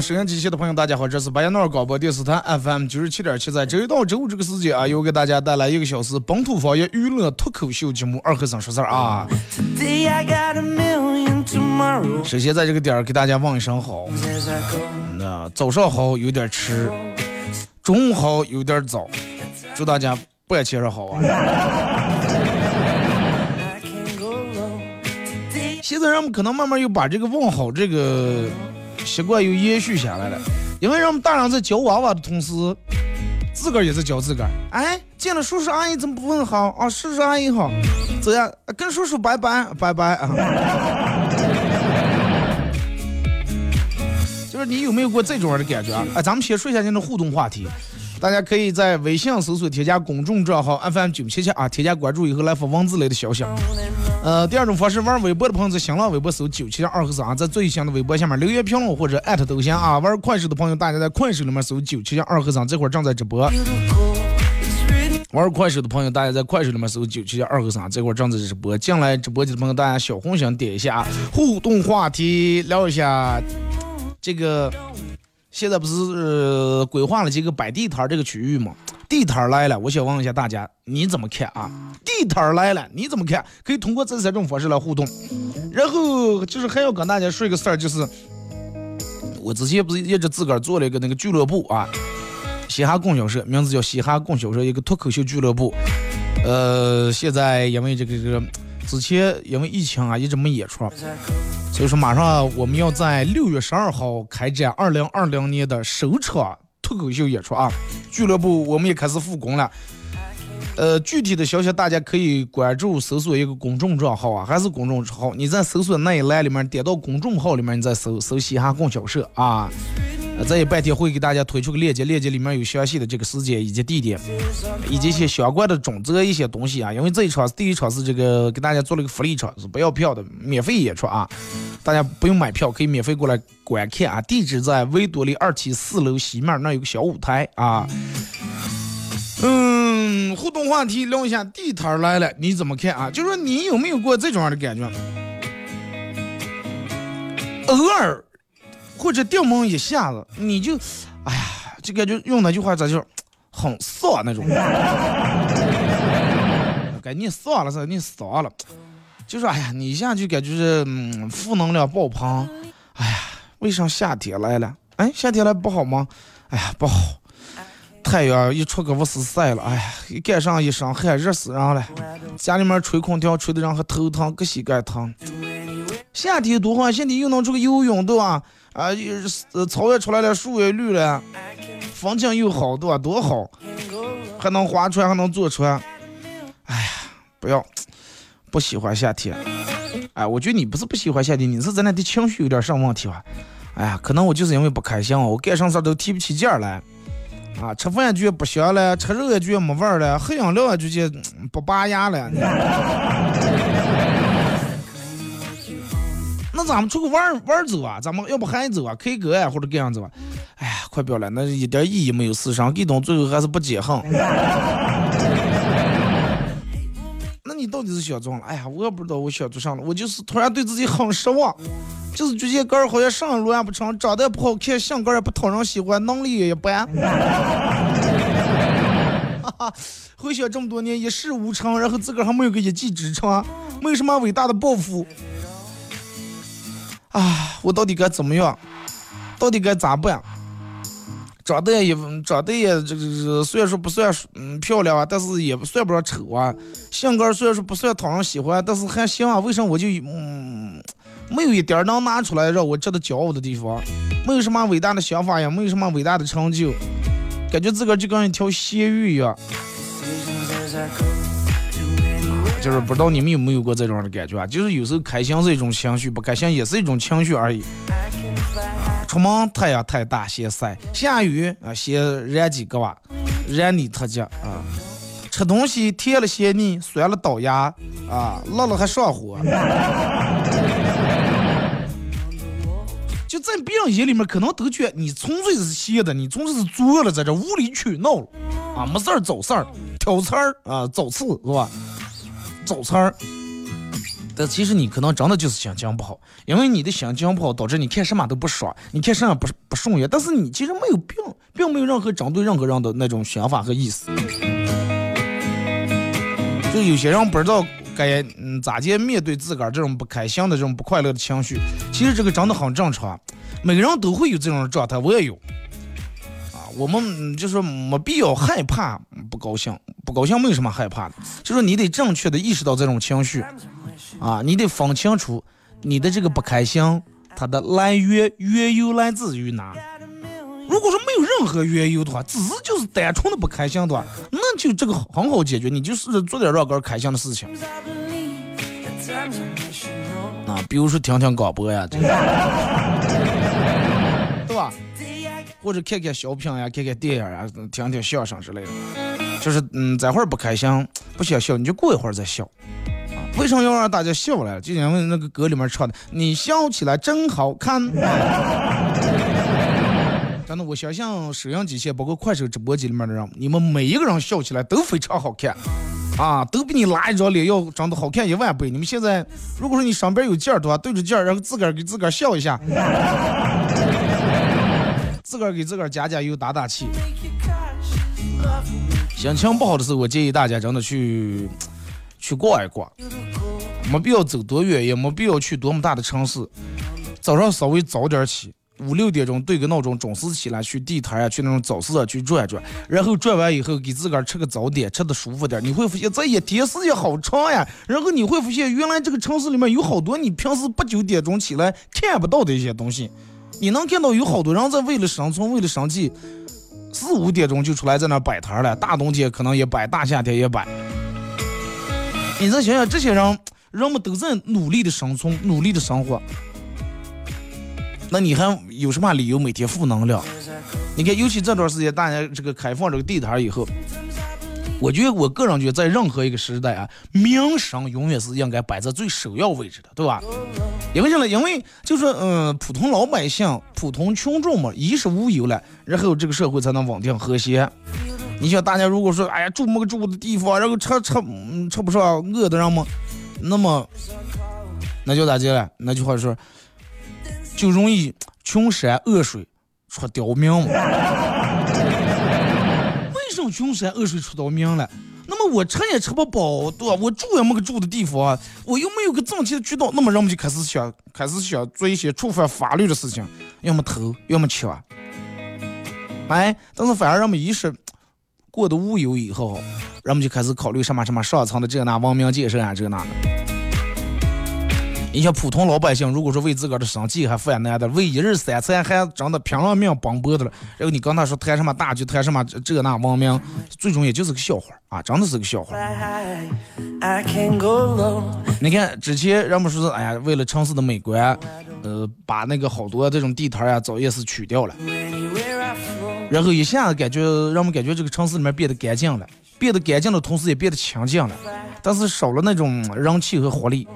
啊，收音机前的朋友，大家好，这是白彦淖尔广播电视台 FM 九十七点七，在周一到周五这个时间啊，又给大家带来一个小时本土方言娱乐脱口秀节目《二和尚说事儿》啊。首先在这个点儿给大家问一声好，那早上好有点迟，中午好有点早，祝大家半天上好啊。现在人们可能慢慢又把这个问好这个。习惯又延续下来了，因为让我们大人在教娃娃的同时，自个儿也在教自个儿。哎，见了叔叔阿姨怎么不问好啊？叔叔阿姨好，怎样？跟叔叔拜拜拜拜啊！就是你有没有过这种的感觉啊？哎，咱们先说一下今天互动话题。大家可以在微信搜索添加公众账号 FM 九七七啊，添加关注以后来发文字类的消息。呃，第二种方式，玩微博的朋友在新浪微博搜九七二和尚，在最新的微博下面留言评论或者艾特都行啊。玩快手的朋友，大家在快手里面搜九七二和尚，这会儿正在直播。玩快手的朋友，大家在快手里面搜九七二和尚，这会儿正在直播。进来直播间的朋友，大家小红心点一下，互动话题聊一下这个。现在不是呃规划了几个摆地摊这个区域吗？地摊来了，我想问一下大家，你怎么看啊？地摊来了，你怎么看？可以通过这三种方式来互动。然后就是还要跟大家说一个事儿，就是我之前不是一直自个儿做了一个那个俱乐部啊，嘻哈供销社，名字叫嘻哈供销社，一个脱口秀俱乐部。呃，现在因为这个这个。之前因为疫情啊，一直没演出，所以说马上我们要在六月十二号开展二零二零年的首场脱口秀演出啊！俱乐部我们也开始复工了。呃，具体的消息大家可以关注搜索一个公众账号啊，还是公众号，你在搜索那一栏里面点到公众号里面，你再搜搜嘻哈供销社啊。这一半天会给大家推出个链接，链接里面有详细的这个时间以及地点，以及一些相关的准则一些东西啊。因为这一场第一场是这个给大家做了一个福利场，是不要票的，免费演出啊，大家不用买票，可以免费过来观看啊。地址在维多利二期四楼西面那有个小舞台啊。嗯，互动话题聊一下地摊来了，你怎么看啊？就说你有没有过这种样的感觉？偶尔。或者掉门一下子，你就，哎呀，就感觉用那句话咋就很丧那种，该你丧了是，你丧了，就说哎呀，你一下就感觉是嗯负能量爆棚，哎呀，为啥夏天来了？哎，夏天来不好吗？哎呀，不好，太阳一出个不是晒了，哎呀，一赶上一身汗，热死人了，家里面吹空调吹的人还头疼，个膝盖疼。夏天多好，夏天又能出去游泳，对吧？啊，呃，草也出来了，树也绿了，风景又好，多？多好，还能划船，还能坐船。哎呀，不要，不喜欢夏天。哎，我觉得你不是不喜欢夏天，你是在那的情绪有点上问题吧？哎呀，可能我就是因为不开心，我干啥事都提不起劲来。啊，吃饭觉得不香了，吃肉也觉得没味儿了，喝饮料就觉得不拔牙了。那咱们出去玩玩走啊？咱们要不还走啊？K 歌啊，或者这样子吧？哎呀，快不要了，那一点意义没有，死伤给东，最后还是不解恨。那你到底是想做了？哎呀，我也不知道我想做啥了，我就是突然对自己很失望。就是觉得个儿好像上路也不成，长得也不好看，性格也不讨人喜欢，能力也一般。回想这么多年一事无成，然后自个儿还没有个一技之长，没有什么伟大的抱负。啊，我到底该怎么样？到底该咋办？长得也长得也这个虽然说不算嗯漂亮啊，但是也不算不上丑啊。性格虽然说不算讨人喜欢，但是还行啊。为什么我就嗯没有一点能拿出来让我值得骄傲的地方？没有什么伟大的想法呀，没有什么伟大的成就，感觉自个儿就跟一条咸鱼一样。就是不知道你们有没有过这种的感觉啊？就是有时候开心是一种情绪，不开心也是一种情绪而已。出门太阳太大先晒，下雨啊先染几个吧，染你特急啊。吃东西甜了嫌腻，酸了倒牙啊，辣了还上火。就在别人眼里面，可能都觉得你纯粹是闲的，你纯粹是作了，在这无理取闹了啊，没事儿找事儿，挑刺儿啊，找刺是吧？早餐儿，但其实你可能真的就是心情不好，因为你的心情不好，导致你看什么都不爽，你看什么不不顺眼。但是你其实没有病，并没有任何针对任何人的那种想法和意思。就有些人不知道该嗯咋接面对自个儿这种不开心的这种不快乐的情绪，其实这个真的很正常，每个人都会有这种状态，我也有。我们就是没必要害怕不高兴，不高兴没有什么害怕的，就是你得正确的意识到这种情绪，啊，你得分清楚你的这个不开心，它的来源缘由来自于哪。如果说没有任何缘由的话，只是就是单纯的不开心的话，那就这个很好解决，你就试着做点让个人开心的事情，啊，比如说听听广播呀，对吧？或者看看小品呀，看看电影啊，听听相声之类的。就是嗯，这会儿不开心，不想笑，你就过一会儿再笑。啊为什么要让大家笑呢？就因为那个歌里面唱的，你笑起来真好看。真的，我相信收音机前，包括快手直播机里面的人，你们每一个人笑起来都非常好看啊，都比你拉一张脸要长得好看一万倍。你们现在，如果说你上边有劲儿的话，对着劲儿，然后自个儿给自个儿笑一下。自个儿给自个儿加加油打打气，心情不好的时候，我建议大家真的去去逛一逛，没必要走多远，也没必要去多么大的城市。早上稍微早点起，五六点钟对个闹钟，准时起来去地摊啊，去那种早市啊去转转，然后转完以后给自个儿吃个早点，吃的舒服点，你会发现这一天时间好长呀。然后你会发现，原来这个城市里面有好多你平时八九点钟起来看不到的一些东西。你能看到有好多人在为了生存，为了生计，四五点钟就出来在那摆摊了。大冬天可能也摆，大夏天也摆。你再想想，这些人人们都在努力的生存，努力的生活，那你还有什么理由每天负能量？你看，尤其这段时间大家这个开放这个地摊以后。我觉得我个人觉得，在任何一个时代啊，名声永远是应该摆在最首要位置的，对吧？因为什么？因为就是嗯，普通老百姓、普通群众嘛，衣食无忧了，然后这个社会才能稳定和谐。你想，大家如果说，哎呀，住没个住的地方，然后吃吃吃不上，饿的人嘛，那么那叫咋讲了？那句话说，就容易穷山恶水出刁民嘛。穷山恶水出刁民了，那么我吃也吃不饱，对吧？我住也没个住的地方，我又没有个挣钱的渠道，那么人们就开始想，开始想做一些触犯法律的事情，要么偷，要么抢。哎，但是反而人们一时过得无忧以后，人们就开始考虑什么什么上层的这那文明建设啊，这那的。你像普通老百姓，如果说为自个儿的生计还犯难的，为一日三餐还真的拼了命奔波的了，然后你跟他说谈什么大局，谈什么这那文明，最终也就是个笑话啊，真的是个笑话。你看之前人们说是，哎呀，为了城市的美观，呃，把那个好多这种地摊啊、早夜市取掉了，然后一下子感觉让我们感觉这个城市里面变得干净了，变得干净的同时也变得清静了，但是少了那种人气和活力。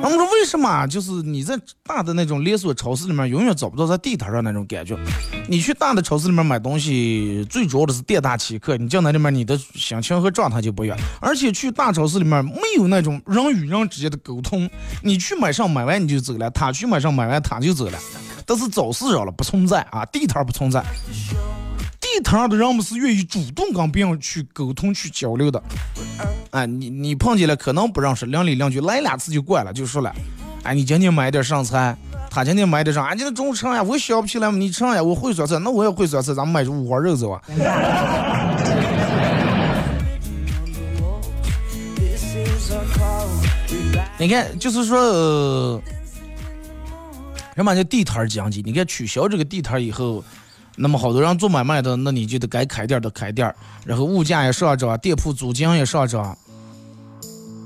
我们说为什么？就是你在大的那种连锁超市里面，永远找不到在地摊上那种感觉。你去大的超市里面买东西，最主要的是店大欺客。你进那里面，你的心情和状态就不一样。而且去大超市里面没有那种人与人之间的沟通。你去买上买完你就走了，他去买上买完他就走了。但是早市上了不存在啊，地摊不存在。地摊儿的人们是愿意主动跟别人去沟通、去交流的。哎，你你碰见了可能不认识，邻里邻居来两次就惯了，就说了，哎，你今天买点上菜，他今天买点啥？俺今天中午吃呀，我想不起来，你吃呀，我会做菜，那我也会做菜，咱们买五花肉走啊。你看，就是说，呃，什么叫地摊儿经济？你看取消这个地摊儿以后。那么好多人做买卖的，那你就得该开店的开店，然后物价也上涨，店铺租金也上涨，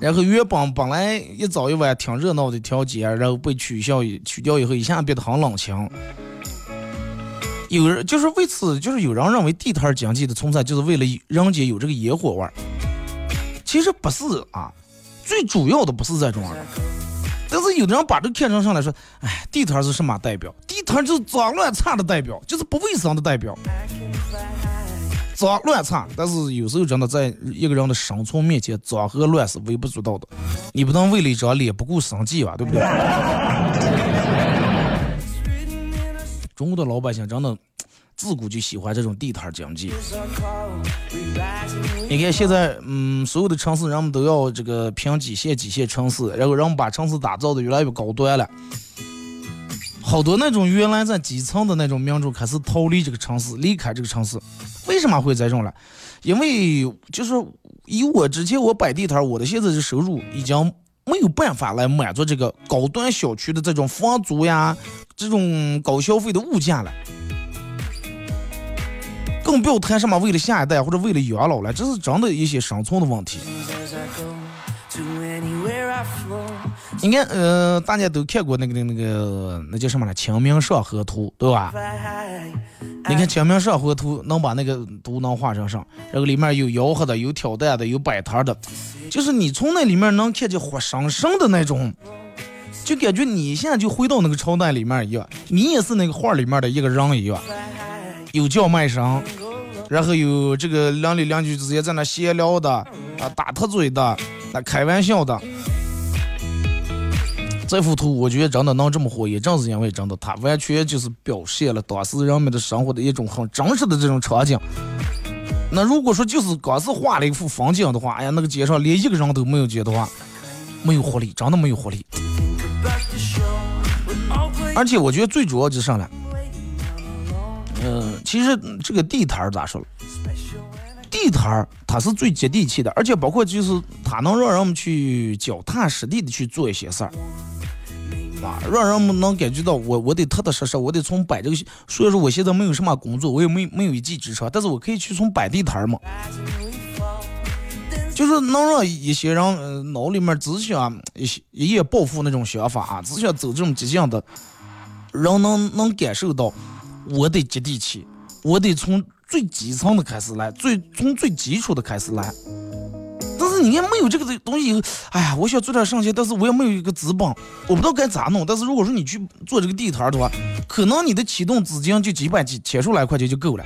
然后原本本来一早一晚挺热闹的条街，然后被取消取掉以后，一下变得很冷清。有人就是为此，就是有人认为地摊经济的存在就是为了人间有这个烟火味儿，其实不是啊，最主要的不是这种。但是有的人把这看成上来说，哎，地摊是什么代表？地摊就是脏乱差的代表，就是不卫生的代表。脏乱差，但是有时候真的在一个人的生存面前，脏和乱是微不足道的。你不能为了一张脸不顾生计吧？对不对？中国的老百姓真的。自古就喜欢这种地摊经济。你看现在，嗯，所有的城市人们都要这个拼几线几线城市，然后人们把城市打造的越来越高端了。好多那种原来在基层的那种民众开始逃离这个城市，离开这个城市。为什么会这种了？因为就是以我之前我摆地摊，我的现在的收入已经没有办法来满足这个高端小区的这种房租呀，这种高消费的物价了。更不要谈什么为了下一代或者为了养老了，这是真的一些生存的问题。你看，呃，大家都看过那个那个那个，那叫什么了，《清明上河图》，对吧？你看《清明上河图》，能把那个图能画成上，然后里面有吆喝的，有挑担的，有摆摊的，就是你从那里面能看见活生生的那种，就感觉你现在就回到那个朝代里面一样，你也是那个画里面的一个人一样。有叫卖声，然后有这个邻里邻居之间在那闲聊的啊，打特嘴的，那开玩笑的。这幅图我觉得真的能这么火，也正是因为真的，它完全就是表现了当时人们的生活的一种很真实的这种场景。那如果说就是光是画了一幅风景的话，哎呀，那个街上连一个人都没有见的话，没有活力，真的没有活力。而且我觉得最主要就是啥呢。嗯，其实这个地摊儿咋说了？地摊儿它是最接地气的，而且包括就是它能让人们去脚踏实地的去做一些事儿，啊，让人们能感觉到我我得踏踏实实，我得从摆这个。所以说我现在没有什么工作，我也没没有一技之长，但是我可以去从摆地摊儿嘛，就是能让一些人脑里面只想一些一夜暴富那种想法啊，只想走这种捷径的，人能能感受到。我得接地气，我得从最基层的开始来，最从最基础的开始来。但是你看没有这个东西以后，哎呀，我想做点生意，但是我也没有一个资本，我不知道该咋弄。但是如果说你去做这个地摊的话，可能你的启动资金就几百几千数来块钱就够了。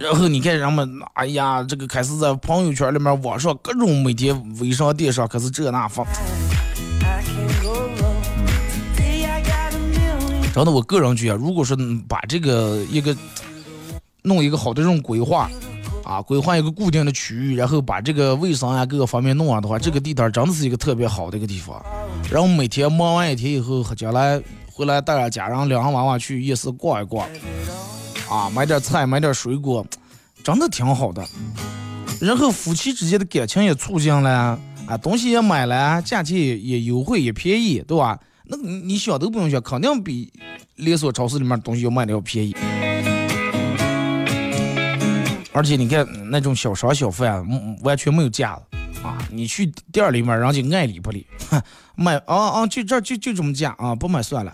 然后你看人们，哎呀，这个开始在朋友圈里面、网上各种每天微商、电商开始这那发。真的，我个人觉得，如果说把这个一个弄一个好的这种规划啊，规划一个固定的区域，然后把这个卫生啊各个方面弄完的话，这个地摊真的是一个特别好的一个地方。然后每天忙完一天以后，将来回来带着家人两个娃娃去夜市逛一逛，啊，买点菜，买点水果，真的挺好的。然后夫妻之间的感情也促进了，啊，东西也买了，价钱也也优惠也便宜，对吧？那你你想都不用想，肯定比连锁超市里面东西要卖的要便宜。而且你看那种小商小贩，完全没有架子啊！你去店里面，人家爱理不理，买啊啊，就这就就这么价啊，不买算了。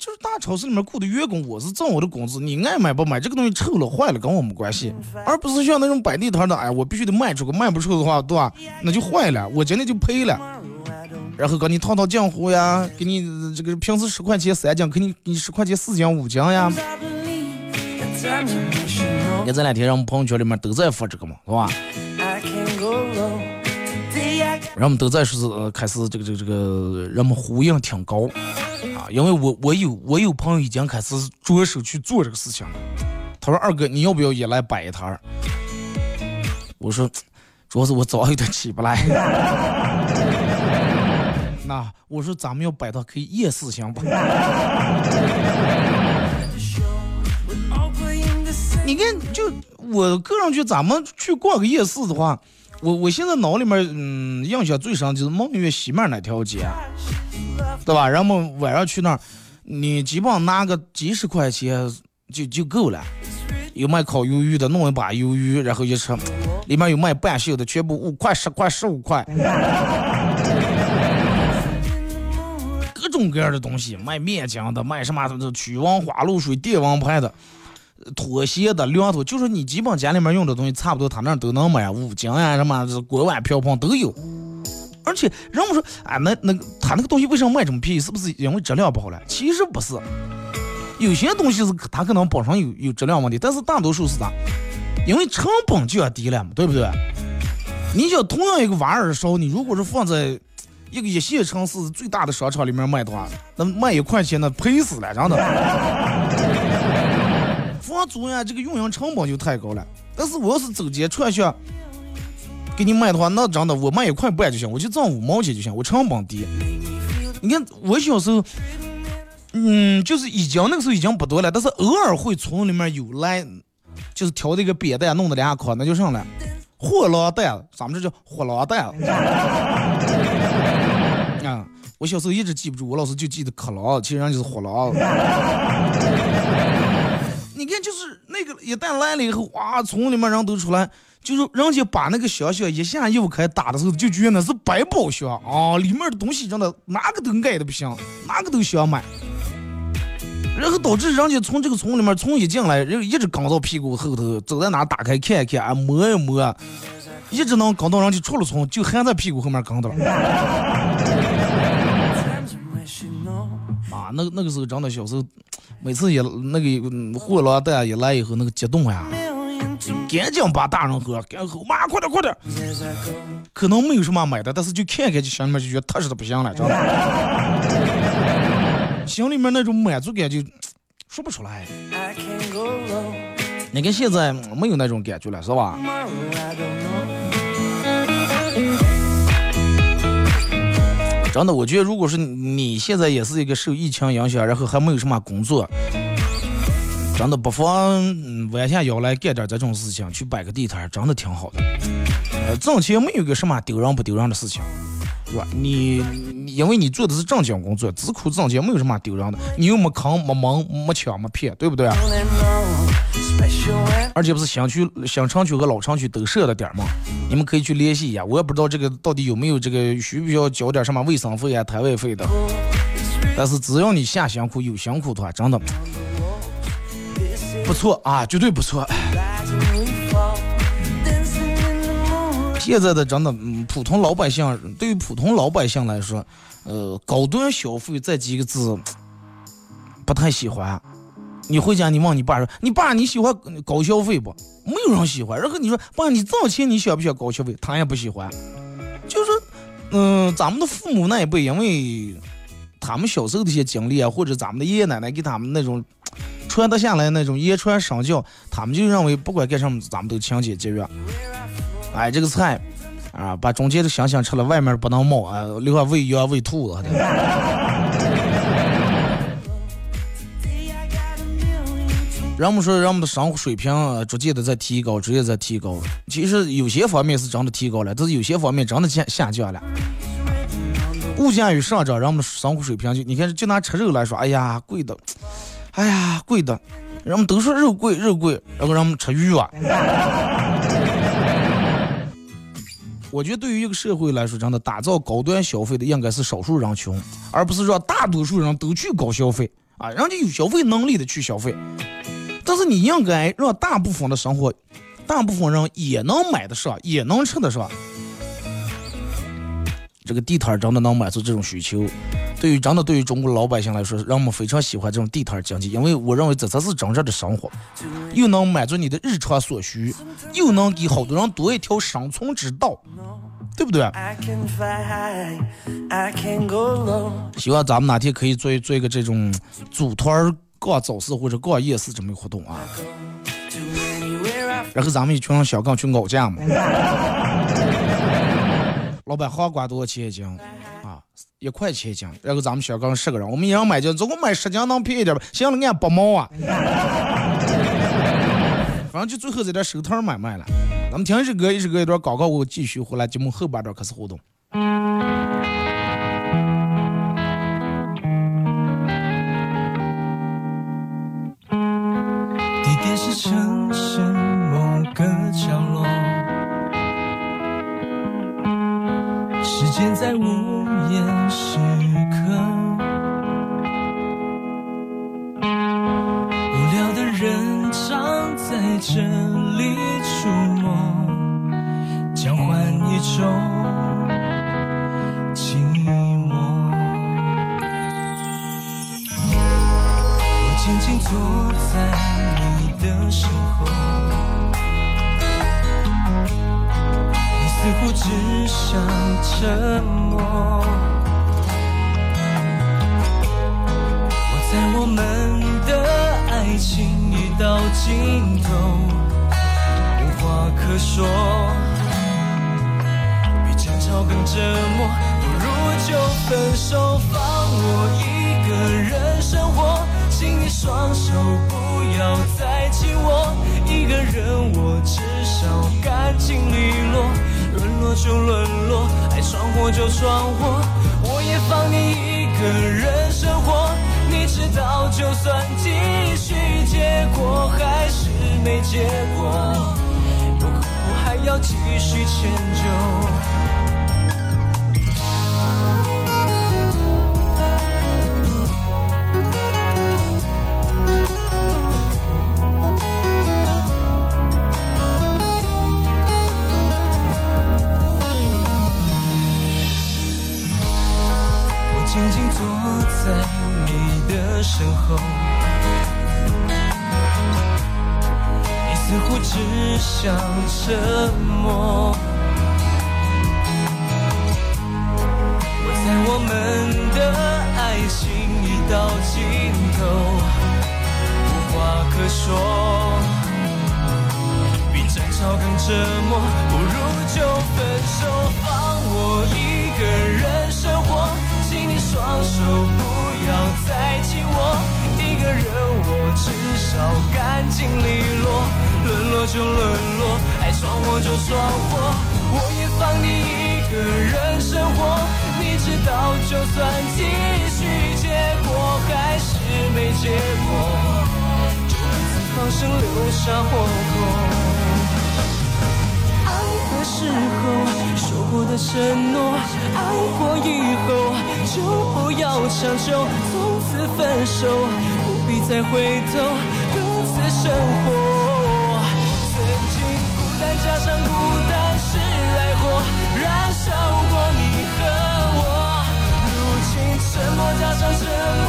就是大超市里面雇的员工，我是挣我的工资，你爱买不买，这个东西臭了坏了跟我没关系，而不是像那种摆地摊的，哎，我必须得卖出去，卖不出的话，对吧？那就坏了，我今天就赔了。然后给你套套浆糊呀，给你这个平时十块钱三斤，给你给你十块钱四斤五斤呀。你看这两天让我们朋友圈里面都在发这个嘛，是吧？然后我们都在说是开始这个这个这个人们呼应挺高啊，因为我我有我有朋友已经开始着手去做这个事情了。他说二哥你要不要也来摆一摊儿？我说主要是我早有点起不来。那我说咱们要摆到可以夜市行不？你看，就我个人觉得，咱们去逛个夜市的话，我我现在脑里面嗯印象最深就是梦月西面那条街，对吧？然后晚上去那儿，你基本上拿个几十块钱就就够了。有卖烤鱿鱼的，弄一把鱿鱼，然后一吃，里面有卖半袖的，全部五块、十块、十五块。各种各样的东西，卖面浆的，卖什么的，曲王花露水、帝王牌的，拖鞋的，凉拖，就是你基本家里面用的东西，差不多他那都能买，五金啊，什么锅碗瓢盆都有。而且人们说，啊，那那个他那个东西为什么卖这么便宜？是不是因为质量不好了？其实不是，有些东西是他可能本身有有质量问题，但是大多数是啥？因为成本就要低了嘛，对不对？你想同样一个挖耳勺，你如果是放在。一个一线城市最大的商场里面卖的话，那卖一块钱那赔死了，真的。房租呀，这个运营成本就太高了。但是我要是走街串巷给你卖的话，那真的我卖一块半就行，我就挣五毛钱就行，我成本低。你看我小时候，嗯，就是已经那个时候已经不多了，但是偶尔会村里面有来，就是挑这个扁担弄的两筐，那就上了货郎蛋，咱们这叫货郎蛋。啊！我小时候一直记不住，我老师就记得克郎，其实人就是火狼。你看，就是那个一旦来了以后，哇，村里面人都出来，就是人家把那个小小一下又开打的时候，就觉得那是百宝箱啊，里面的东西真的哪个都爱的不行，哪个都想买。然后导致人家从这个村里面，从一进来，人一直跟到屁股后头，走在哪打开看一看，啊，摸一摸。一直能跟到人家出了村，就还在屁股后面跟着了。啊，那那个时候真的小时候，每次也那个货郎带一来以后，那个激动呀，赶紧把大人喝，赶紧妈快点快点。可能没有什么买的，但是就看看就心里面就觉得踏实的不行了，知道吧。心里面那种满足感就说不出来。你看现在没有那种感觉了，是吧？真的，我觉得如果是你现在也是一个受疫情影响，然后还没有什么工作，真的不妨弯下腰来干点这种事情，去摆个地摊，真的挺好的。呃，挣钱没有个什么丢人不丢人的事情，对吧？你因为你做的是正经工作，只苦挣钱，没有什么丢人的。你又没坑、没蒙、没抢、没骗，对不对啊？而且不是新区、新城区和老城区都设了点吗？你们可以去联系一下。我也不知道这个到底有没有这个需不需要交点什么卫生费啊、摊位费的。但是只要你下辛苦、有辛苦的话，真的不错啊，绝对不错。现在的真的，嗯，普通老百姓对于普通老百姓来说，呃，高端消费这几个字不太喜欢。你回家，你问你爸说：“你爸你喜欢高消费不？”没有人喜欢。然后你说：“爸，你挣钱你想不想高消费？”他也不喜欢。就是嗯，咱们的父母那一辈，因为他们小时候的一些经历啊，或者咱们的爷爷奶奶给他们那种传得下来那种言传身教，他们就认为不管干什么，咱们都勤俭节约。哎，这个菜啊，把中间的香香吃了，外面不能冒啊，留下喂羊喂兔子。人们说，人们的生活水平逐渐的在提高，逐渐在提高。其实有些方面是真的提高了，但是有些方面真的下下降了。物价与上涨，人们的生活水平就你看，就拿吃肉来说，哎呀，贵的，哎呀，贵的。人们都说肉贵，肉贵，然后让我们吃鱼啊。我觉得对于一个社会来说，真的打造高端消费的应该是少数人群，而不是让大多数人都去高消费。啊，人家有消费能力的去消费，但是你应该让大部分的生活，大部分人也能买得上，也能吃得上。这个地摊真的能满足这种需求。对于真的对于中国老百姓来说，人们非常喜欢这种地摊经济，因为我认为这才是真正的生活，又能满足你的日常所需，又能给好多人多一条生存之道，对不对？希望咱们哪天可以做做一个这种组团逛早市或者逛夜市这么一个活动啊，然后咱们一群人小刚去熬价嘛。老板，黄瓜多少钱一斤？啊，一块钱一斤。然后咱们小刚十个人，我们一人买斤，总共买十斤能便宜点吧？行了，按八毛啊。反正就最后在这手摊买卖了。咱们听一首歌，一首歌一段广告，我继续回来节目后半段开始互动。现在午夜时刻，无聊的人常在这里出没，交换一种寂寞。我静静坐在你的身后。似乎只想沉默。我在我们的爱情已到尽头，无话可说，比争吵更折磨，不如就分手，放我一个人生活。请你双手不要再紧握，一个人我至少干净利落。落就沦落，爱闯祸就闯祸，我也放你一个人生活。你知道，就算继续，结果还是没结果，又何苦还要继续迁就？的身后，你似乎只想沉默。我在我们的爱情已到尽头，无话可说，比争吵更折磨。不如就分手，放我一个人，双手不要再紧握。一个人，我至少干净利落。沦落就沦落，爱闯祸就闯祸，我也放你一个人生活。你知道，就算继续，结果还是没结果，就各自放生，留下火口。的时候说过的承诺，爱过以后就不要强求，从此分手。不必再回头，各自生活。曾经孤单加上孤单是爱火，燃烧过你和我。如今沉默加上沉默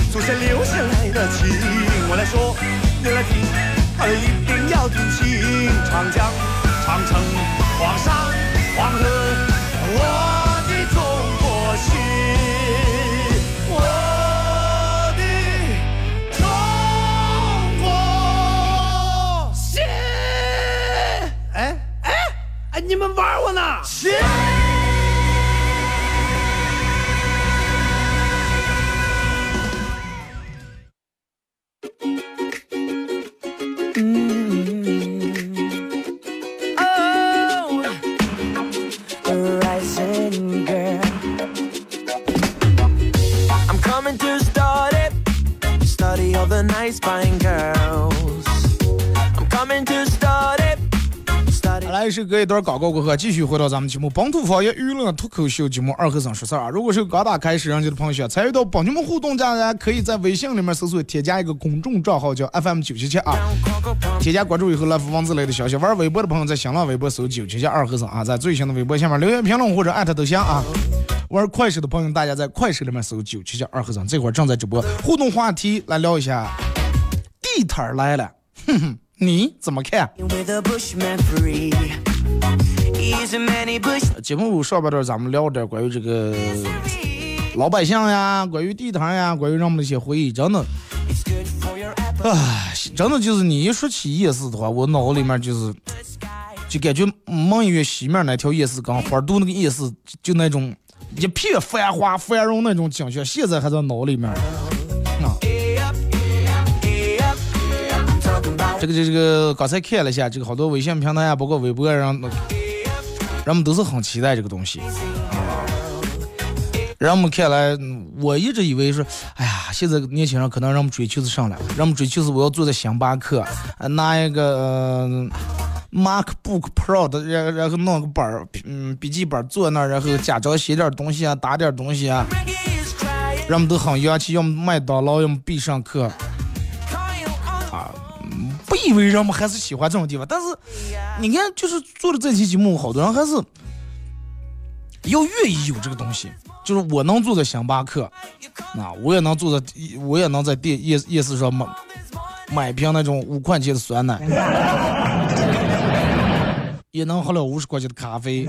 祖先留下来的情。我来说，你来听，一定要听清。长江、长城、黄山、黄河，我的中国心，我的中国心。哎哎哎，你们玩我呢？段广告过后，继续回到咱们节目本土方言娱乐脱口秀节目二和尚说事儿啊。如果是刚打开摄像机的朋友，想参与到帮你们互动，大家可以在微信里面搜索添加一个公众账号叫 FM 九七七啊，添加关注以后来发文字类的消息。玩微博的朋友在新浪微博搜九七七二和尚啊，在最新的微博下面留言评论或者艾特都行啊。玩快手的朋友，大家在快手里面搜九七七二和尚，这会儿正在直播，互动话题来聊一下，地摊来了，哼哼，你怎么看？节目上半段咱们聊点关于这个老百姓呀，关于地摊呀，关于人们的一些回忆，真的，唉，真的就是你一说起夜市的话，我脑里面就是就感觉蒙医院西面那条夜市跟花都那个夜市，就那种一片繁华繁荣那种景象，现在还在脑里面。这个这这个刚才看了一下，这个好多微信平台啊，包括微博上，人们都是很期待这个东西。人们看来，我一直以为是，哎呀，现在年轻人可能人们追求是上了，人们追求是我要坐在星巴克，拿一个、MacBook Pro 的，然然后弄个本儿，嗯，笔记本坐那儿，然后假装写点东西啊，打点东西啊，人们都很洋气，要么麦当劳，要么必胜客。不以为人们还是喜欢这种地方，但是你看，就是做了这期节目，好多人还是要愿意有这个东西，就是我能坐在星巴克，啊，我也能坐在，我也能在店夜夜市上买买一瓶那种五块钱的酸奶，也能喝了五十块钱的咖啡。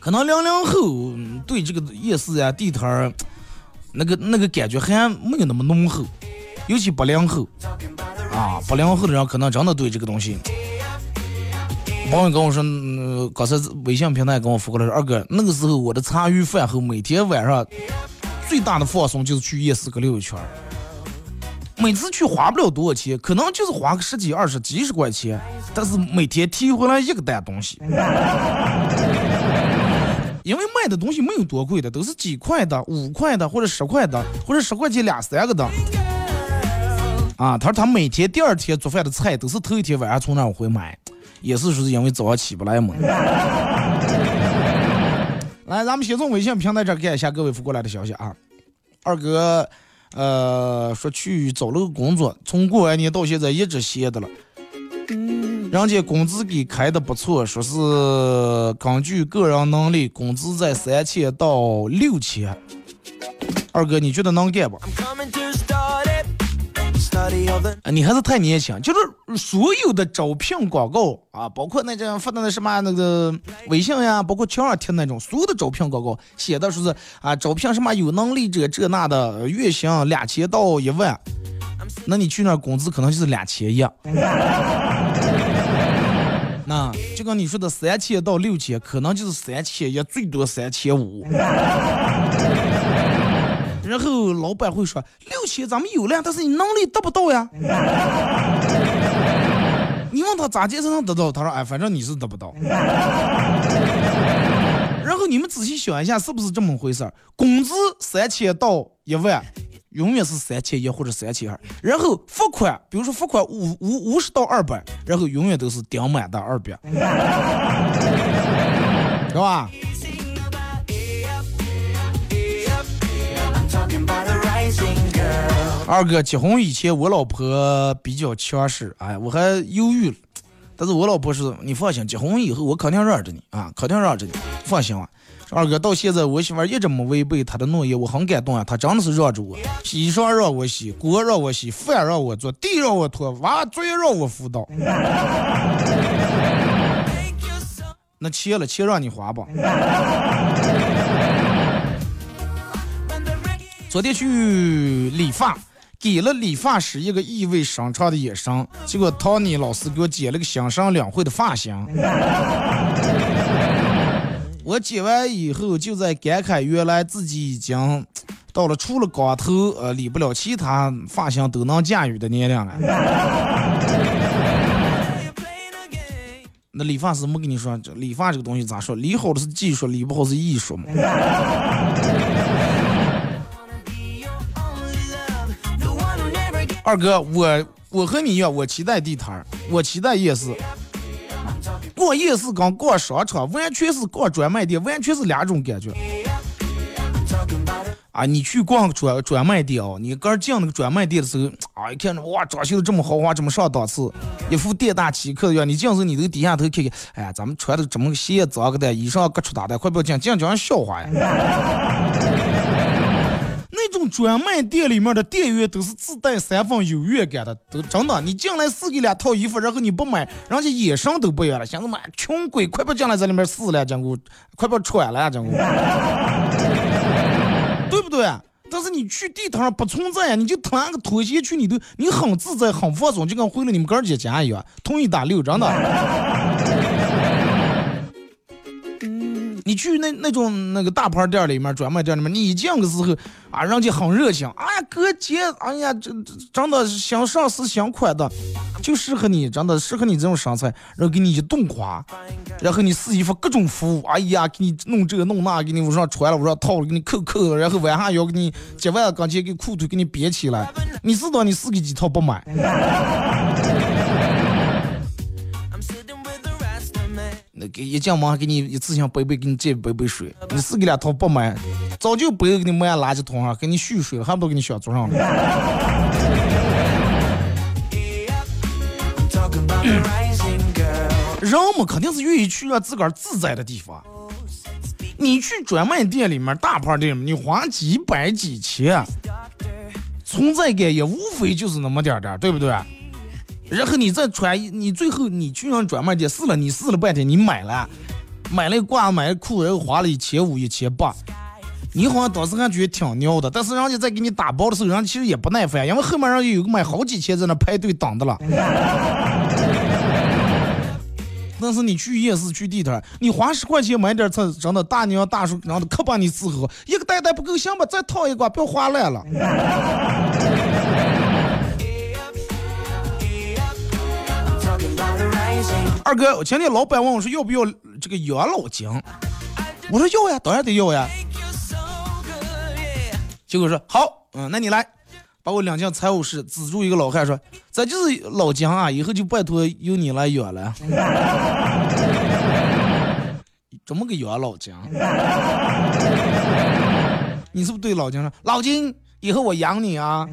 可能零零后嗯对这个夜市啊、地摊儿，那个那个感觉还没有那么浓厚，尤其八零后啊，八零后的人可能真的对这个东西。朋友跟我说，嗯，刚才微信平台跟我发过来说，二哥，那个时候我的茶余饭后，每天晚上最大的放松就是去夜市个溜一圈。每次去花不了多少钱，可能就是花个十几、二十、几十块钱，但是每天提回来一个单东西。因为卖的东西没有多贵的，都是几块的、五块的或者十块的，或者十块钱俩三个的。啊，他说他每天第二天做饭的菜都是头一天晚上从那儿回买，也是说是因为早上起不来嘛。来，咱们先从微信平台这儿看一下各位发过来的消息啊。二哥，呃，说去找了个工作，从过完年到现在一直歇的了。人家工资给开的不错，说是根据个人能力，工资在三千到六千。二哥，你觉得能干不你还是太年轻。就是所有的招聘广告啊，包括那种发的那什么那个微信呀，包括墙上贴那种所有的招聘广告，写的说是啊，招聘什么有能力者这那的，月薪两千到一万。那你去那工资可能就是两千一。那就跟你说的三千到六千，可能就是三千也，最多三千五。然后老板会说六千咱们有了，但是你能力达不到呀。你问他咋介才能得到？他说哎，反正你是得不到。然后你们仔细想一下，是不是这么回事儿？工资三千到一万，永远是三千一或者三千二。然后付款，比如说付款五五五十到二百，然后永远都是顶满的二百，是吧？二哥结婚以前，我老婆比较强势，哎，我还犹豫了。但是我老婆是，你放心，结婚以后我肯定让着你啊，肯定让着你，放心吧。二哥到现在，我媳妇一直没违背她的诺言，我很感动啊，她真的是让着我，衣裳让我洗，锅让我洗，饭让我做，地让我拖，娃作业让我辅导。那钱了，钱让你花吧。昨天去理发，给了理发师一个意味深长的眼神，结果唐尼老师给我剪了个新生两会的发型。我剪完以后，就在感慨原来自己已经到了除了光头呃理不了其他发型都能驾驭的年龄了。那理发师没跟你说，这理发这个东西咋说？理好的是技术，理不好是艺术嘛。二哥，我我和你一样，我期待地摊儿，我期待夜市。逛夜市跟逛商场完全是逛专卖店，完全是两种感觉。啊，你去逛专专卖店哦，你刚进那个专卖店的时候，啊，一看着哇，装修的这么豪华，这么上档次，一副店大欺客的样。你进时你都低下头看看，哎呀，咱们穿的这么鞋脏个的，衣裳各出打的，快不要进，进叫人笑话呀。那种专卖店里面的店员都是自带三分优越感的，都真的。你进来试给两套衣服，然后你不买，人家眼神都不一样了，想着妈穷鬼，快不进来在里面试了，讲我快不穿了，讲我，对不对？但是你去地摊上不存在呀，你就穿个拖鞋去，你都你很自在，很放松，就跟回了你们哥儿姐家一样，同一打六，真的。你去那那种那个大牌店里面、专卖店里面，你一进的时候啊，人家很热情，哎呀哥姐，哎呀这真的想上市想款的，就适合你，真的适合你这种身材，然后给你一顿夸，然后你试衣服各种服务，哎呀给你弄这弄那，给你往上穿了往上套了，给你扣扣，然后晚上要给你接完钢琴给裤腿给你别起来，你知道你试个几套不买？给一进门还给你一次性杯杯给你接杯杯水，你是给两套不买，早就杯给你买垃圾桶上，给你蓄水了，还不都给你小桌上了。人们肯定是愿意去让自个儿自在的地方。你去专卖店里面、大牌店，你花几百几千，存在感也无非就是那么点点，对不对？然后你再穿，你最后你去上专卖店试了，你试了半天，你买了，买了褂，买了裤，然后花了一千五、一千八，你好像当时还觉得挺牛的，但是人家在给你打包的时候，人家其实也不耐烦，因为后面人家有个买好几千在那排队等的了。但是你去夜市去地摊，你花十块钱买点菜，真的大娘大叔然后可把你伺候，一个袋袋不够，行吧，再套一个，不要花烂了。二哥，我前天老板问我说要不要这个养老金，我说要呀，当然得要呀。结果说好，嗯，那你来，把我领进财务室，资助一个老汉说，这就是老姜啊，以后就拜托由你来养了。怎么个养老姜？你是不是对老姜说，老金，以后我养你啊？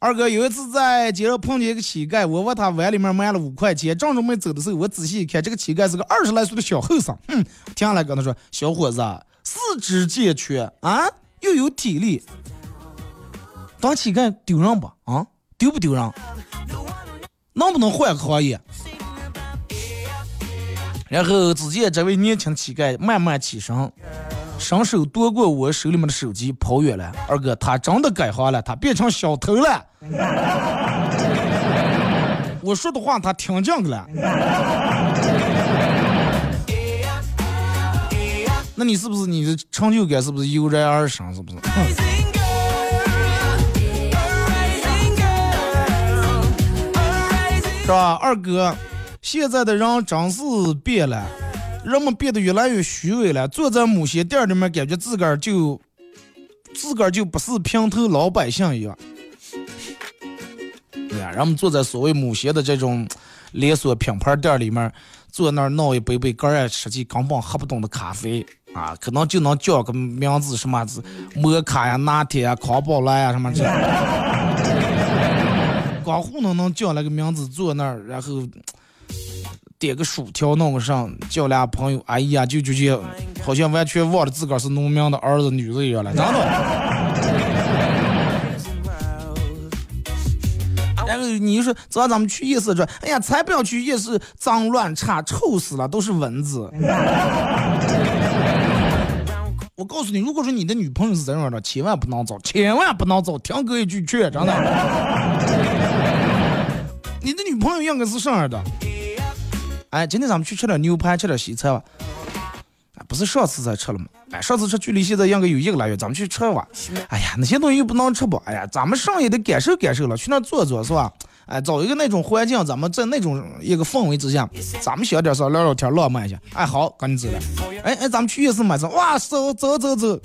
二哥有一次在街上碰见一个乞丐，我问他碗里面卖了五块钱，正准备走的时候，我仔细一看，这个乞丐是个二十来岁的小后生。哼，停下来跟他说：“小伙子，四肢健全啊，又有体力，当乞丐丢人不？啊，丢不丢人？能不能换个行业？”然后只见这位年轻乞丐慢慢起身。伸手夺过我手里面的手机，跑远了。二哥，他真的改行了，他变成小偷了。我说的话他听见了。那你是不是你的成就感是不是油然而生？是不是？是吧，二哥？现在的人真是变了，人们变得越来越虚伪了。坐在某些店里面，感觉自个儿就自个儿就不是平头老百姓一样。对呀，人们坐在所谓某些的这种连锁品牌店里面，坐那儿闹一杯杯个人实际根本喝不懂的咖啡啊，可能就能叫个名字什么字，摩卡呀、拿铁呀、康宝莱呀什么这，光糊弄能叫那个名字，坐那儿然后点个薯条，弄个上，叫俩朋友，哎呀，就就就好像完全忘了自个儿是农民的儿子女子一样了，真的。然 后你说早上咱们去夜市，说，哎呀，才不要去夜市，脏乱差，臭死了，都是蚊子。我告诉你，如果说你的女朋友是这样的，千万不能走，千万不能走，听哥一句劝，真的。你的女朋友应该是这样的。哎，今天咱们去吃点牛排，吃点西餐吧。不是上次才吃了吗？哎，上次吃距离现在应该有一个来月，咱们去吃吧。哎呀，那些东西又不能吃吧？哎呀，咱们上也得感受感受了，去那坐坐是吧？哎，找一个那种环境，咱们在那种一个氛围之下，咱们小点声聊聊天，浪漫一下。哎，好，赶紧走了。哎哎，咱们去夜市买菜，哇，走走走走。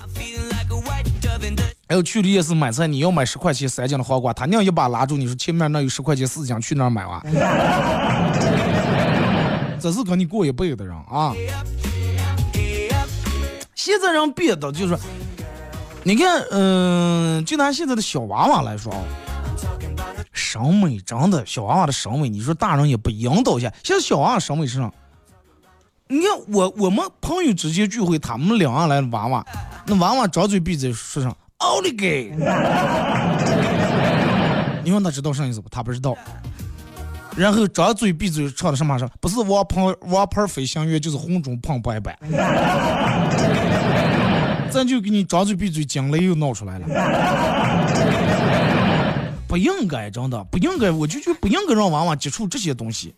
还有去了夜市买菜，你要买十块钱三斤的黄瓜，他娘一把拉住你说前面那有十块钱四斤，去那儿买哇。这是跟你过一辈子的人啊。现在人变的就是，你看，嗯，就拿现在的小娃娃来说啊，审美真的，小娃娃的审美，你说大人也不引导一下。现在小娃娃审美是啥？你看我我们朋友之间聚会，他们两个来娃娃，那娃娃张嘴闭嘴说上奥利给，你问他知道啥意思不？他不知道。然后张嘴闭嘴唱的什么声？不是王牌王牌飞行员，就是红中胖白白。咱就给你张嘴闭嘴，惊雷又闹出来了。不应该，真的不应该，我就觉得不应该让娃娃接触这些东西。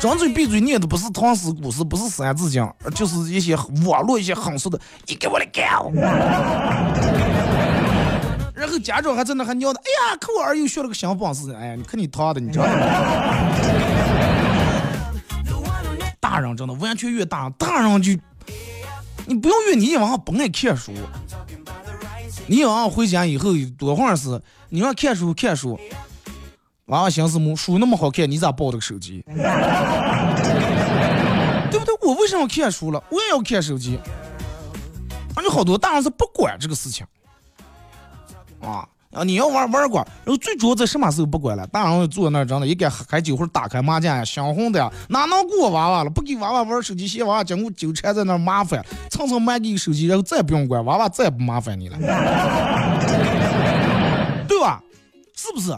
张嘴闭嘴念的不是唐诗古诗，不是三字经，就是一些网络一些狠俗的。你给我的狗！然后家长还在那还尿的，哎呀，可我儿又学了个新方式，哎呀，你看你他的，你知道吗？大人真的完全越大，大人就，你不用越你往上不爱看书，你往上回家以后多会儿是，你让看书看书，娃娃寻思么书那么好看，你咋抱着个手机？对不对？我为什么看书了？我也要看手机。而且好多大人是不管这个事情。啊啊！你要玩玩过，然后最主要在什么时候不管了？大人坐那儿，真的，一该开酒或者打开麻将呀，香红的呀，哪能顾娃娃了？不给娃娃玩手机，嫌娃娃经过纠缠在那儿麻烦，蹭蹭买给手机，然后再不用管，娃娃再也不麻烦你了，对吧？是不是？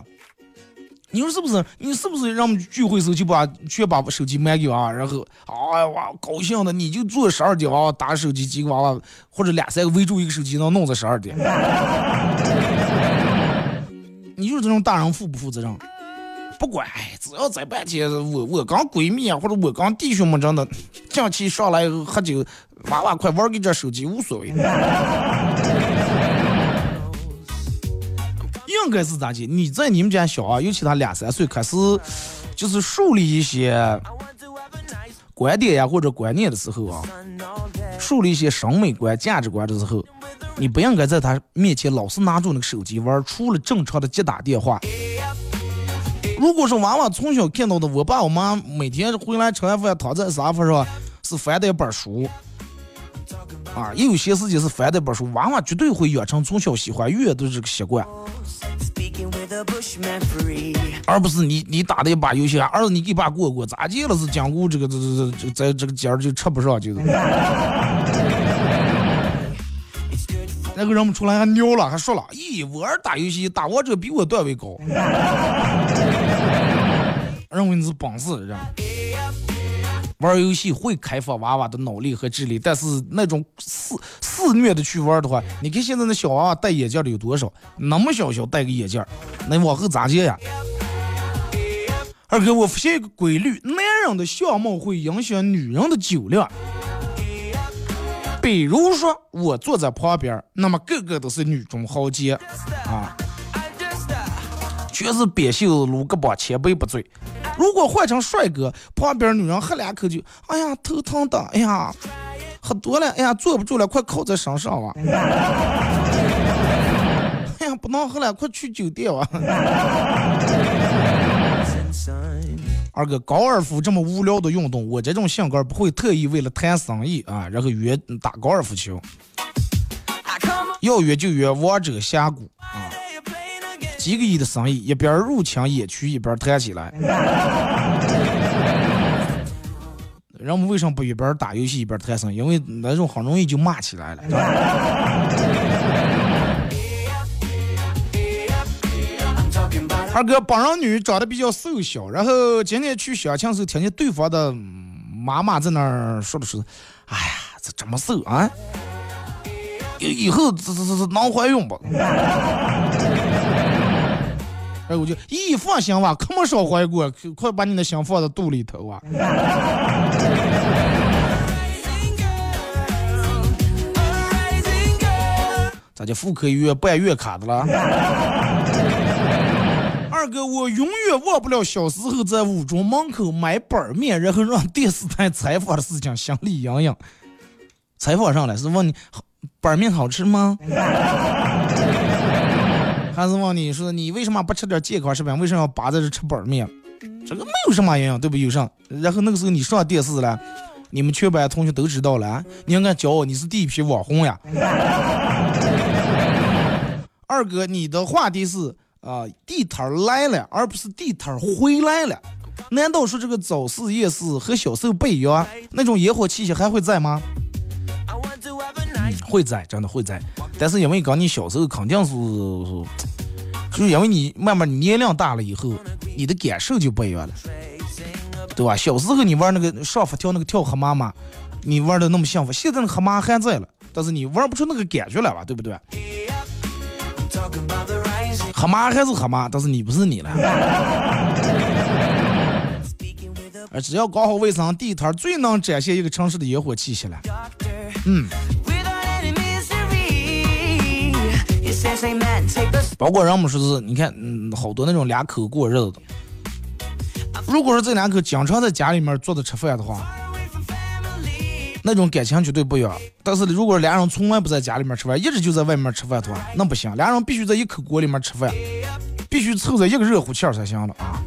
你说是不是？你是不是让我们聚会时候就把全把手机卖给娃娃，然后哎呀娃高兴的，你就坐十二点娃娃打手机，几个娃娃或者俩三个围住一个手机能弄到十二点。你就是这种大人负不负责任？不管，只要在半天，我我刚闺蜜啊，或者我刚弟兄们真的假期上来喝酒，娃娃快玩给这手机无所谓。应该是咋的？你在你们家小啊，尤其他两三岁开始，就是树立一些观点呀或者观念的时候啊，树立一些审美观、价值观的时候，你不应该在他面前老是拿住那个手机玩，除了正常的接打电话。如果说娃娃从小看到的，我爸我妈每天回来吃完饭躺在沙发上是翻的一本书。啊，也有些事情是翻的一本书，娃娃绝对会养成从小喜欢阅读这个习惯，而不是你你打的一把游戏，儿子你给爸过过，咋地了是讲过这个这这这在这个尖儿就吃不上，就是。那个人们出来还尿了，还说了，咦，我儿打游戏打王者比我段位高，认为你是本事人。玩游戏会开发娃娃的脑力和智力，但是那种肆肆虐的去玩的话，你看现在那小娃娃戴眼镜的有多少？那么小小戴个眼镜，那往后咋接呀？二哥，我发现一个规律，男人的相貌会影响女人的酒量。比如说，我坐在旁边，那么个个都是女中豪杰啊，全是扁袖撸胳膊，千杯不醉。如果换成帅哥，旁边女人喝两口就，哎呀头疼的，哎呀喝多了，哎呀坐不住了，快靠在身上啊！哎呀不能喝了，快去酒店啊！二哥，高尔夫这么无聊的运动，我这种性格不会特意为了谈生意啊，然后约打高尔夫球。要约就约王者峡谷啊，几个亿的生意，一边入侵野区一边谈起来。人们为什么不一边打游戏一边谈生意？因为那种很容易就骂起来了。二哥，帮人女长得比较瘦小，然后今天去相亲时候听见对方的妈妈在那儿说的是：“哎呀，这这么瘦啊，以以后这这这这能怀孕不？”我就咦，放心吧，可没少怀过，快把你的心放在肚里头啊！咋就妇科医院办月卡的了？二哥，我永远忘不了小时候在五中门口买板面，然后让 电视台采访的事情，心里痒痒。采访上来是问你板面好吃吗？还是问你说你为什么不吃点健康食品？为什么要扒在这吃板面？这个没有什么营养，对不？有上。然后那个时候你上电视了，你们全班同学都知道了，你应该骄傲，你是第一批网红呀。二哥，你的话题是啊，地摊来了，而不是地摊回来了。难道说这个早市夜市和小时候不一样？那种烟火气息还会在吗？会在，真的会在。但是因为跟你小时候肯定是，就是因为你慢慢年龄大了以后，你的感受就不一样了，对吧？小时候你玩那个上佛跳那个跳河马嘛，你玩的那么幸福。现在那河马还在了，但是你玩不出那个感觉来吧，对不对？河马还是河马，但是你不是你了。而只要搞好卫生，地摊最能展现一个城市的烟火气息了。嗯。包括人们说是，你看，嗯，好多那种两口过日子的。如果说这两口经常在家里面坐着吃饭的话，那种感情绝对不一样。但是如果俩人从来不在家里面吃饭，一直就在外面吃饭的话，那不行。俩人必须在一口锅里面吃饭，必须凑在一个热乎气儿才行了啊！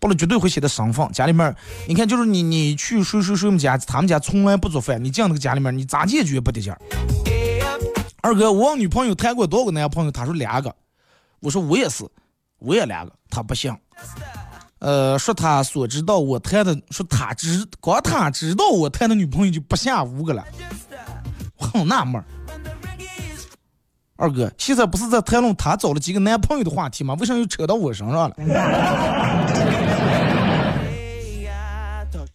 不然绝对会显得生分。家里面，你看，就是你你去谁谁谁们家，他们家从来不做饭，你进那个家里面，你咋解决不得劲儿？二哥，我女朋友谈过多少个男朋友？他说两个。我说我也是，我也两个。他不信。呃，说他所知道我谈的，说他知光他知道我谈的女朋友就不下五个了。我很纳闷。二哥，现在不是在谈论他找了几个男朋友的话题吗？为啥又扯到我身上了？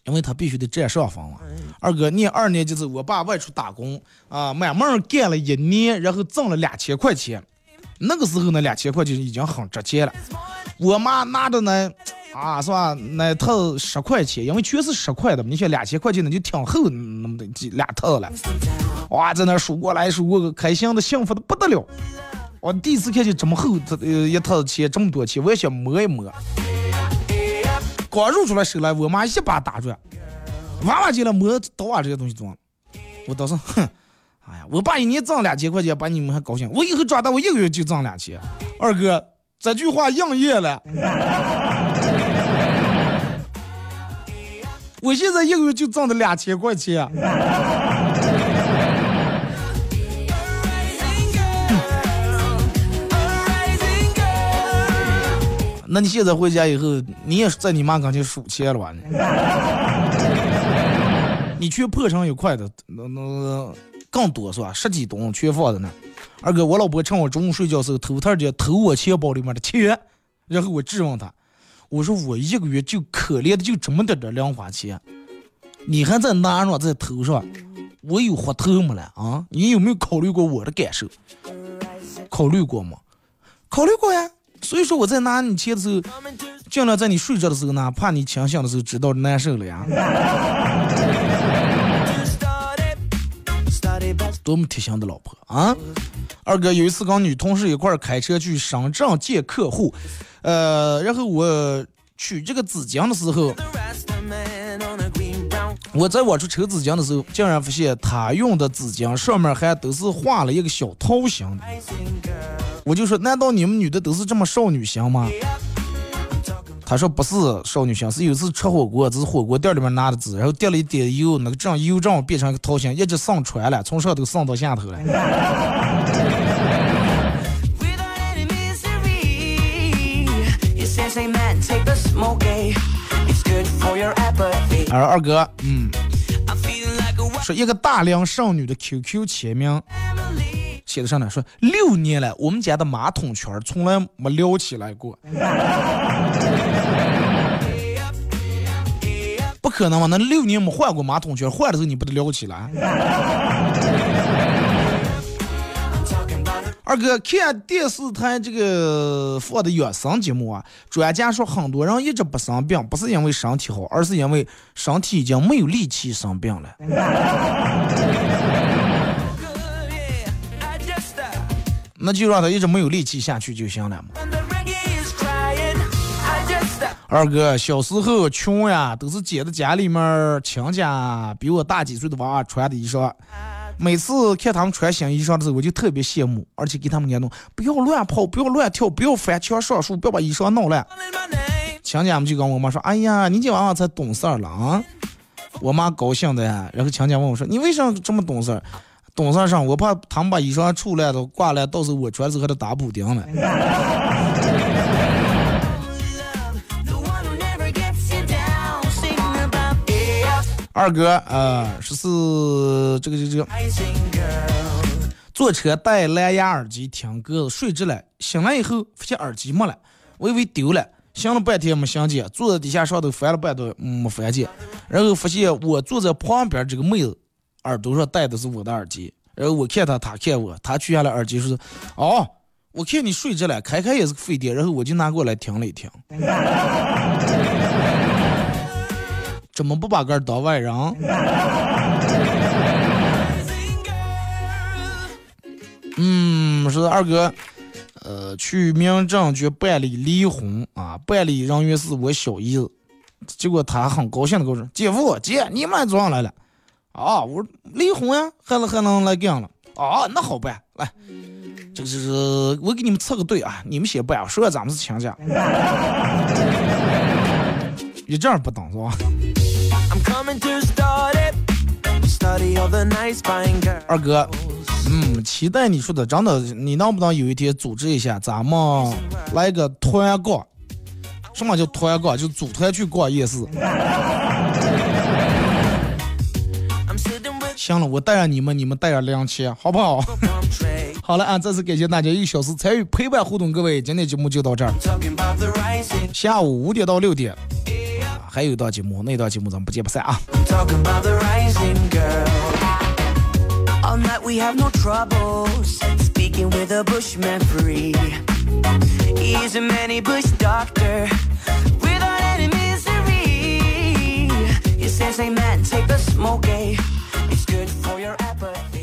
因为他必须得占上风嘛。二哥，念二年级时，我爸外出打工啊，慢慢干了一年，然后挣了两千块钱。那个时候呢，两千块钱已经很值钱了。我妈拿着那啊，是吧？那套十块钱，因为全是十块的，你想两千块钱那就挺厚那么的几两套了。哇，在那数过来数过，开心的幸福的不得了。我第一次看见这么厚，这呃一套钱这么多钱，我也想摸一摸。刚入出来手来，我妈一把打住。娃娃进来摸刀啊这些东西装，我当时哼，哎呀，我爸一年挣两千块钱，把你们还高兴。我以后长大，我一个月就挣两千。二哥，这句话应验了。我现在一个月就挣的两千块钱。那你现在回家以后，你也是在你妈跟前数钱了吧？你缺破成一块的，那那更多是吧？十几吨全放在那。二哥，我老婆趁我中午睡觉时候偷偷的偷我钱包里面的钱，然后我质问她，我说我一个月就可怜的就这么点点零花钱，你还在拿上在头上，我有活头没了啊？你有没有考虑过我的感受？考虑过吗？考虑过呀。所以说我在拿你钱的时候，尽量在你睡着的时候呢，怕你清醒的时候知道难受了呀。多么贴心的老婆啊！二哥有一次跟女同事一块儿开车去深圳见客户，呃，然后我取这个纸巾的时候，我在往出抽纸巾的时候，竟然发现他用的纸巾上面还都是画了一个小桃心。我就说，难道你们女的都是这么少女心吗？他说不是少女心，是有次吃火锅，这是火锅店里面拿的纸，然后掉了一点油，那个正油正好变成一个桃心，一直上传了，从上头上到下头了。而二哥，嗯，说一个大龄少女的 QQ 签名写的上呢，说六年了，我们家的马桶圈从来没撩起来过。不可能嘛？那六年没换过马桶圈，换的时候你不得撩起来？二哥看电视台这个放的养生节目啊，专家说很多人一直不生病，不是因为身体好，而是因为身体已经没有力气生病了。那就让他一直没有力气下去就行了嘛。二哥小时候穷呀，都是捡的家里面亲家比我大几岁的娃穿的衣裳。每次看他们穿新衣裳的时候，我就特别羡慕，而且给他们念叨：不要乱跑，不要乱跳，不要翻墙上树，不要把衣裳弄乱。亲家们就跟我妈说：“哎呀，你这娃娃才懂事儿了啊！”我妈高兴的呀。然后亲家问我说：“你为啥这么懂事？懂事上，我怕他们把衣裳出来都挂了，到时候我穿的时候还得打补丁了。”二哥啊，说是这个这个这个，坐车戴蓝牙耳机听歌，睡着了，醒来以后发现耳机没了，我以为丢了，想了半天没想见，坐在底下上头翻了半天没翻见，然后发现我坐在旁边这个妹子耳朵上戴的是我的耳机，然后我看他，他看我，他取下来耳机说：“哦，我看你睡着了，开开也是个费电，然后我就拿过来听了一听。”怎么不把个当外人？嗯，说二哥，呃，去民政局办理离婚啊，办理人员是我小姨子，结果他很高兴的跟我说：“姐夫，姐，你们早上来了？啊，我说离婚呀，还能还能来干了？啊，那好办，来，这个是我给你们测个队啊，你们先办，说咱们是亲家，一这样不等是吧？”二哥，嗯，期待你说的，真的，你能不能有一天组织一下，咱们来个团逛？什么叫团逛？就组团去逛夜市。行了我带上你们你们带上梁零七好不好？好了啊再次感谢大家一小时参与陪伴互动各位今天节目就到这儿。下午五点到六点还有一段节目那一段节目咱们不见不散啊。Says amen, take the smoke good for your appetite.